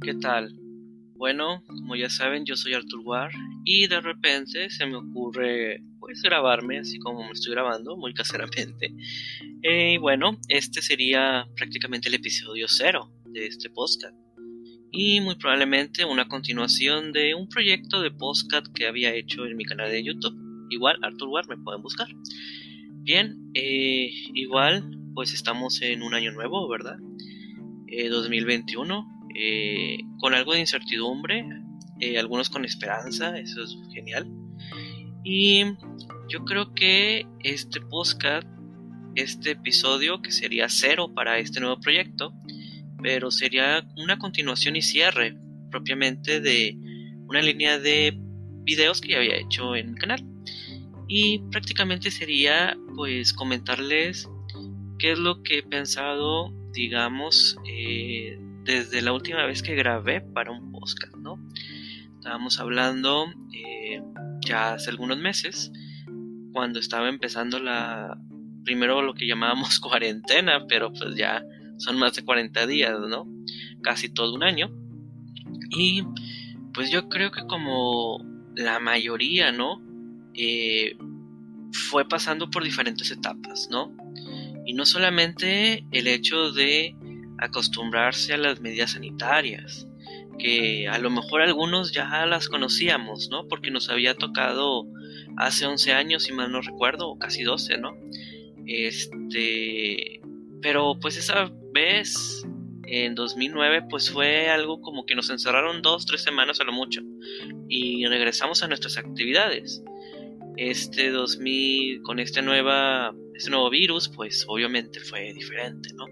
¿qué tal? Bueno, como ya saben, yo soy Artur War y de repente se me ocurre pues grabarme así como me estoy grabando, muy caseramente. Eh, y bueno, este sería prácticamente el episodio cero de este podcast. Y muy probablemente una continuación de un proyecto de podcast que había hecho en mi canal de YouTube. Igual, Artur War, me pueden buscar. Bien, eh, igual, pues estamos en un año nuevo, ¿verdad? 2021 eh, con algo de incertidumbre, eh, algunos con esperanza, eso es genial. Y yo creo que este podcast, este episodio, que sería cero para este nuevo proyecto, pero sería una continuación y cierre propiamente de una línea de videos que ya había hecho en mi canal. Y prácticamente sería pues comentarles qué es lo que he pensado, digamos, eh, desde la última vez que grabé para un podcast, ¿no? Estábamos hablando eh, ya hace algunos meses, cuando estaba empezando la, primero lo que llamábamos cuarentena, pero pues ya son más de 40 días, ¿no? Casi todo un año. Y pues yo creo que como la mayoría, ¿no? Eh, fue pasando por diferentes etapas, ¿no? Y no solamente el hecho de acostumbrarse a las medidas sanitarias, que a lo mejor algunos ya las conocíamos, ¿no? Porque nos había tocado hace 11 años, si mal no recuerdo, o casi 12, ¿no? Este, pero pues esa vez, en 2009, pues fue algo como que nos encerraron dos, tres semanas a lo mucho y regresamos a nuestras actividades. Este 2000, con este, nueva, este nuevo virus, pues obviamente fue diferente, ¿no?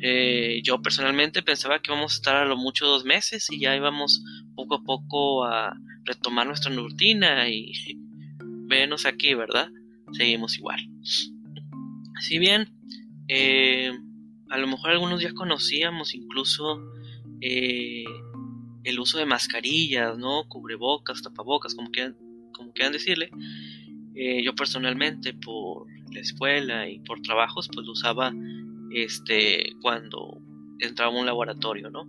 Eh, yo personalmente pensaba que íbamos a estar a lo mucho dos meses y ya íbamos poco a poco a retomar nuestra rutina y venos aquí, ¿verdad? Seguimos igual. Si bien eh, a lo mejor algunos ya conocíamos incluso eh, el uso de mascarillas, ¿no? Cubrebocas, tapabocas, como quieran, como quieran decirle. yo personalmente por la escuela y por trabajos pues lo usaba este, cuando entraba a un laboratorio, ¿no?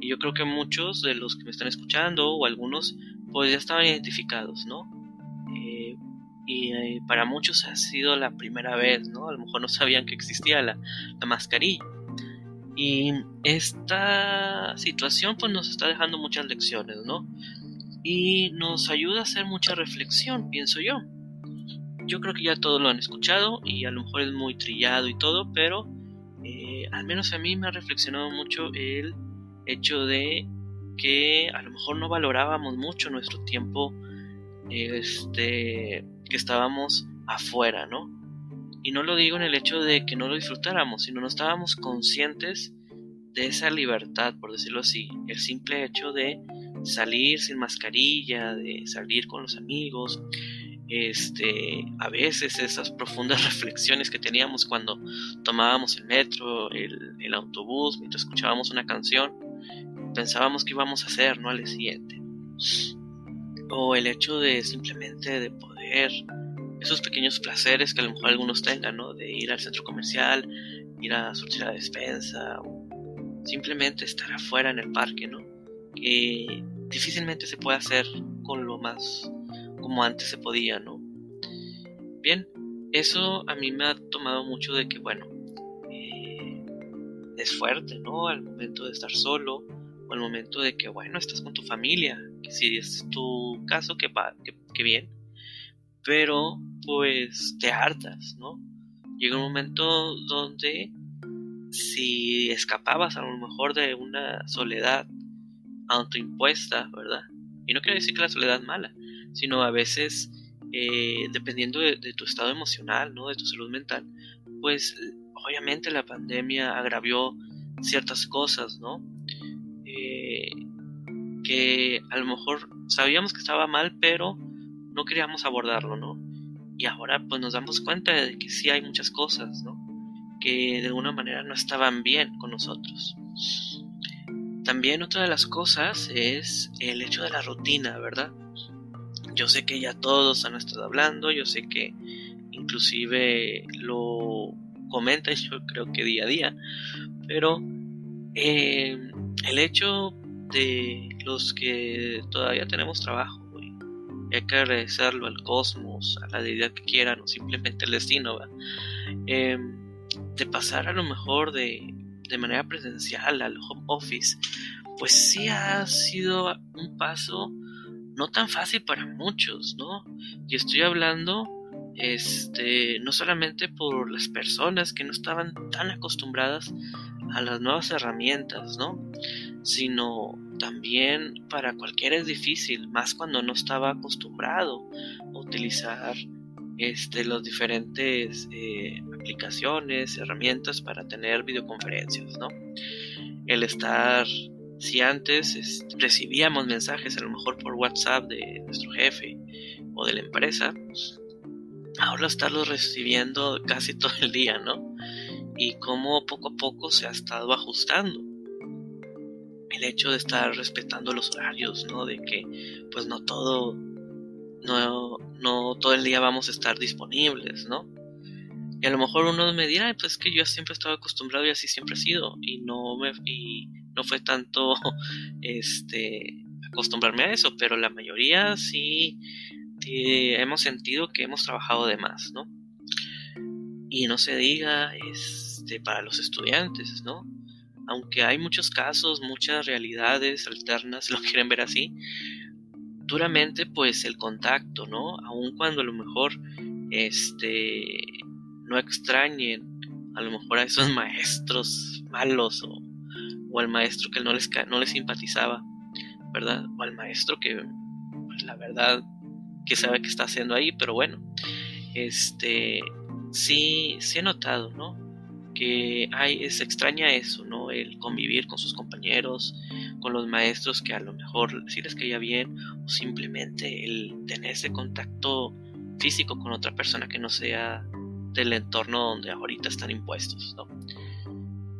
Y yo creo que muchos de los que me están escuchando o algunos pues ya estaban identificados, ¿no? Eh, y eh, para muchos ha sido la primera vez, ¿no? A lo mejor no sabían que existía la, la mascarilla. Y esta situación pues nos está dejando muchas lecciones, ¿no? Y nos ayuda a hacer mucha reflexión, pienso yo. Yo creo que ya todos lo han escuchado y a lo mejor es muy trillado y todo, pero eh, al menos a mí me ha reflexionado mucho el hecho de que a lo mejor no valorábamos mucho nuestro tiempo este, que estábamos afuera, ¿no? Y no lo digo en el hecho de que no lo disfrutáramos, sino no estábamos conscientes de esa libertad, por decirlo así, el simple hecho de salir sin mascarilla, de salir con los amigos, este, a veces esas profundas reflexiones que teníamos cuando tomábamos el metro, el, autobús, mientras escuchábamos una canción, pensábamos que íbamos a hacer, ¿no? Al siguiente. O el hecho de simplemente de poder, esos pequeños placeres que a lo mejor algunos tengan, ¿no? De ir al centro comercial, ir a surtir la despensa, o simplemente estar afuera en el parque, ¿no? Que difícilmente se puede hacer con lo más como antes se podía, ¿no? Bien, eso a mí me ha tomado mucho de que, bueno, eh, es fuerte, ¿no? Al momento de estar solo, o al momento de que, bueno, estás con tu familia, que si es tu caso, que, que, que bien, pero pues te hartas, ¿no? Llega un momento donde si escapabas a lo mejor de una soledad autoimpuesta, ¿verdad? Y no quiero decir que la soledad mala, sino a veces, eh, dependiendo de, tu estado emocional, ¿no? de tu salud mental, pues obviamente la pandemia agravió ciertas cosas, ¿no? Eh, que a lo mejor sabíamos que estaba mal, pero no queríamos abordarlo, ¿no? Y ahora pues nos damos cuenta de que sí hay muchas cosas, ¿no? Que de alguna manera no estaban bien con nosotros. También otra de las cosas es el hecho de la rutina, ¿verdad? Yo sé que ya todos han estado hablando, yo sé que inclusive lo comentan, yo creo que día a día, pero eh, el hecho de los que todavía tenemos trabajo, y hay que agradecerlo al cosmos, a la deidad que quieran, o simplemente el destino, em, de pasar a lo mejor de, de manera presencial al home office, pues sí ha sido un paso no tan fácil para muchos, ¿no? Y estoy hablando este, no solamente por las personas que no estaban tan acostumbradas a las nuevas herramientas, ¿no? Sino también para cualquiera es difícil, más cuando no estaba acostumbrado a utilizar este, las diferentes eh, aplicaciones, herramientas para tener videoconferencias, ¿no? El estar, si antes recibíamos mensajes a lo mejor por WhatsApp de nuestro jefe o de la empresa, ahora estarlos recibiendo casi todo el día, ¿no? Y cómo poco a poco se ha estado ajustando. El hecho de estar respetando los horarios, ¿no? De que pues no todo, no, no todo el día vamos a estar disponibles, ¿no? Y a lo mejor uno me dirá, pues que yo siempre he estado acostumbrado y así siempre he sido. Y no me, y no fue tanto este acostumbrarme a eso, pero la mayoría sí hemos sentido que hemos trabajado de más, ¿no? Y no se diga este, para los estudiantes, ¿no? Aunque hay muchos casos, muchas realidades alternas, lo quieren ver así, duramente pues el contacto, ¿no? Aun cuando a lo mejor este, no extrañen a lo mejor a esos maestros malos o, o al maestro que no les, no les simpatizaba, ¿verdad? O al maestro que, pues la verdad, que sabe qué está haciendo ahí, pero bueno, este, sí, sí he notado, ¿no? Que hay, se extraña eso, ¿no? El convivir con sus compañeros, con los maestros que a lo mejor sí les caía bien, o simplemente el tener ese contacto físico con otra persona que no sea del entorno donde ahorita están impuestos, ¿no?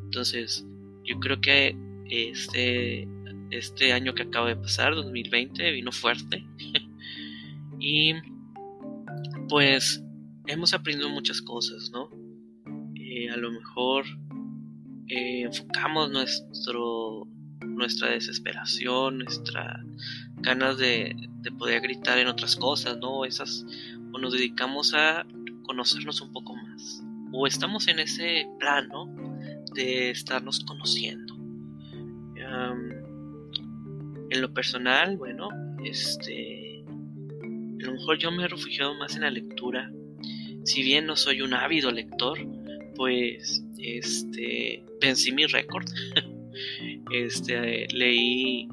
Entonces, yo creo que este, este año que acaba de pasar, 2020, vino fuerte. Y pues hemos aprendido muchas cosas, ¿no? Eh, a lo mejor eh, enfocamos nuestro, nuestra desesperación, nuestra ganas de, de, poder gritar en otras cosas, ¿no? Esas, o nos dedicamos a conocernos un poco más. O estamos en ese plano de estarnos conociendo. en lo personal, bueno, este a lo mejor yo me he refugiado más en la lectura. Si bien no soy un ávido lector, pues este vencí mi récord. este leí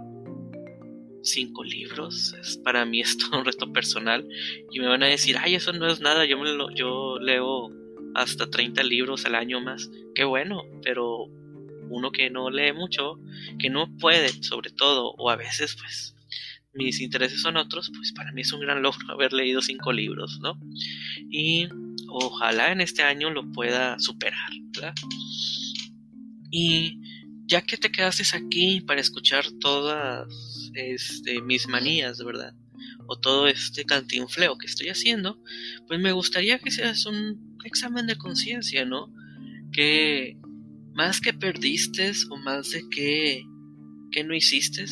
cinco libros. Para mí es todo un reto personal. Y me van a decir, ay, eso no es nada. Yo, me lo, yo leo hasta 30 libros al año más. Qué bueno, pero uno que no lee mucho, que no puede, sobre todo, o a veces, pues, mis intereses son otros, pues para mí es un gran logro haber leído cinco libros, ¿no? Y ojalá en este año lo pueda superar, ¿verdad? Y ya que te quedaste aquí para escuchar todas este, mis manías, ¿verdad? O todo este cantinfleo que estoy haciendo, pues me gustaría que seas un examen de conciencia, ¿no? Que más que perdiste o más de que, que no hiciste,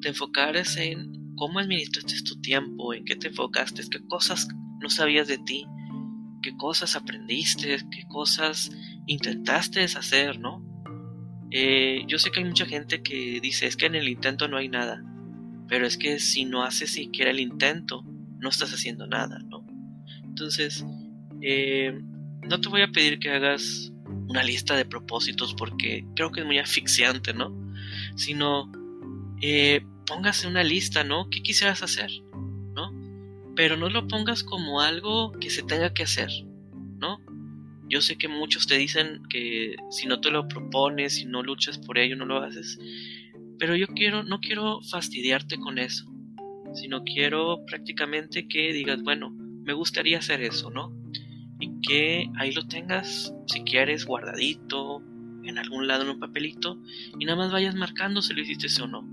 te enfocaras en cómo administraste tu tiempo, en qué te enfocaste, qué cosas no sabías de ti, qué cosas aprendiste, qué cosas intentaste hacer, ¿no? Eh, yo sé que hay mucha gente que dice, es que en el intento no hay nada, pero es que si no haces siquiera el intento, no estás haciendo nada, ¿no? Entonces, eh, no te voy a pedir que hagas una lista de propósitos porque creo que es muy asfixiante, ¿no? Sino eh, póngase una lista, ¿no? ¿Qué quisieras hacer? ¿No? Pero no lo pongas como algo que se tenga que hacer, ¿no? Yo sé que muchos te dicen que si no te lo propones, si no luchas por ello, no lo haces. Pero yo quiero, no quiero fastidiarte con eso, sino quiero prácticamente que digas, bueno, me gustaría hacer eso, ¿no? Y que ahí lo tengas, si quieres, guardadito, en algún lado en un papelito, y nada más vayas marcando si lo hiciste o no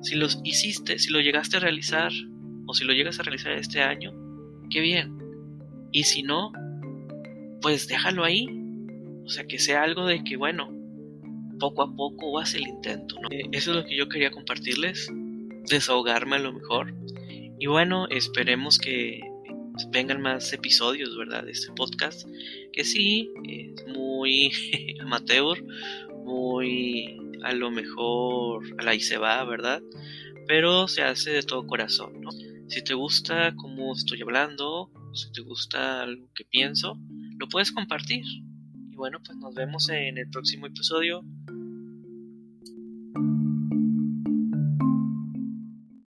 si los hiciste, si lo llegaste a realizar o si lo llegas a realizar este año, qué bien. Y si no, pues déjalo ahí. O sea, que sea algo de que, bueno, poco a poco haz el intento. ¿no? Eh, eso es lo que yo quería compartirles, desahogarme a lo mejor. Y bueno, esperemos que vengan más episodios, ¿verdad? De este podcast, que sí, es muy amateur, muy a lo mejor a la y se va, ¿verdad? Pero se hace de todo corazón, ¿no? Si te gusta cómo estoy hablando, si te gusta algo que pienso, lo puedes compartir. Bueno, pues nos vemos en el próximo episodio.